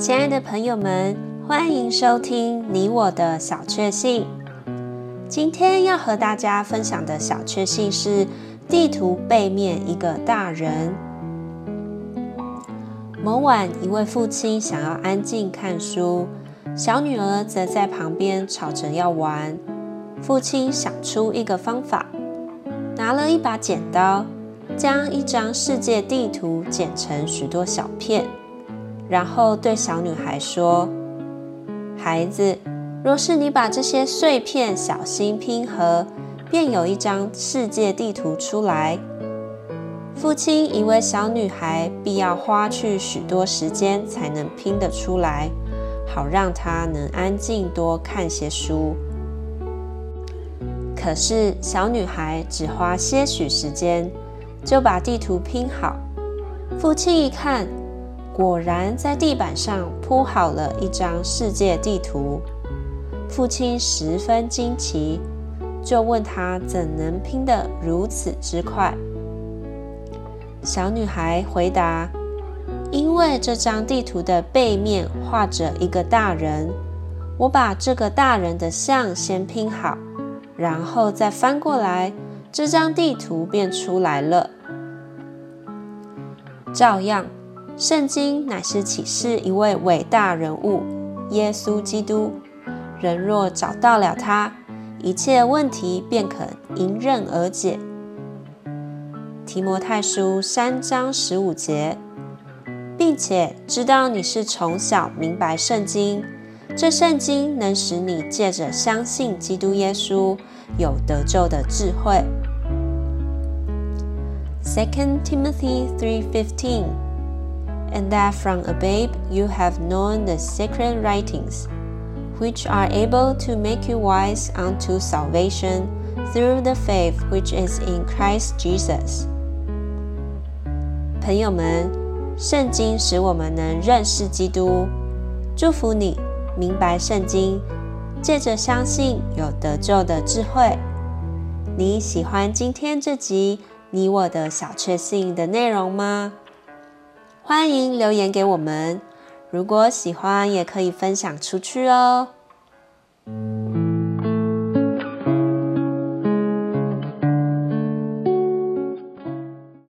亲爱的朋友们，欢迎收听你我的小确幸。今天要和大家分享的小确幸是地图背面一个大人。某晚，一位父亲想要安静看书，小女儿则在旁边吵着要玩。父亲想出一个方法，拿了一把剪刀，将一张世界地图剪成许多小片，然后对小女孩说：“孩子，若是你把这些碎片小心拼合，便有一张世界地图出来。”父亲以为小女孩必要花去许多时间才能拼得出来，好让她能安静多看些书。可是小女孩只花些许时间，就把地图拼好。父亲一看，果然在地板上铺好了一张世界地图。父亲十分惊奇，就问他怎能拼得如此之快。小女孩回答：“因为这张地图的背面画着一个大人，我把这个大人的像先拼好。”然后再翻过来，这张地图便出来了。照样，圣经乃是启示一位伟大人物——耶稣基督。人若找到了他，一切问题便可迎刃而解。提摩太书三章十五节，并且知道你是从小明白圣经。这圣经能使你借着相信基督耶稣有得救的智慧。Second Timothy 3:15 And that from a babe you have known the sacred writings, which are able to make you wise unto salvation through the faith which is in Christ Jesus。朋友们，圣经使我们能认识基督。祝福你。明白圣经，借着相信有得救的智慧。你喜欢今天这集你我的小确幸的内容吗？欢迎留言给我们。如果喜欢，也可以分享出去哦。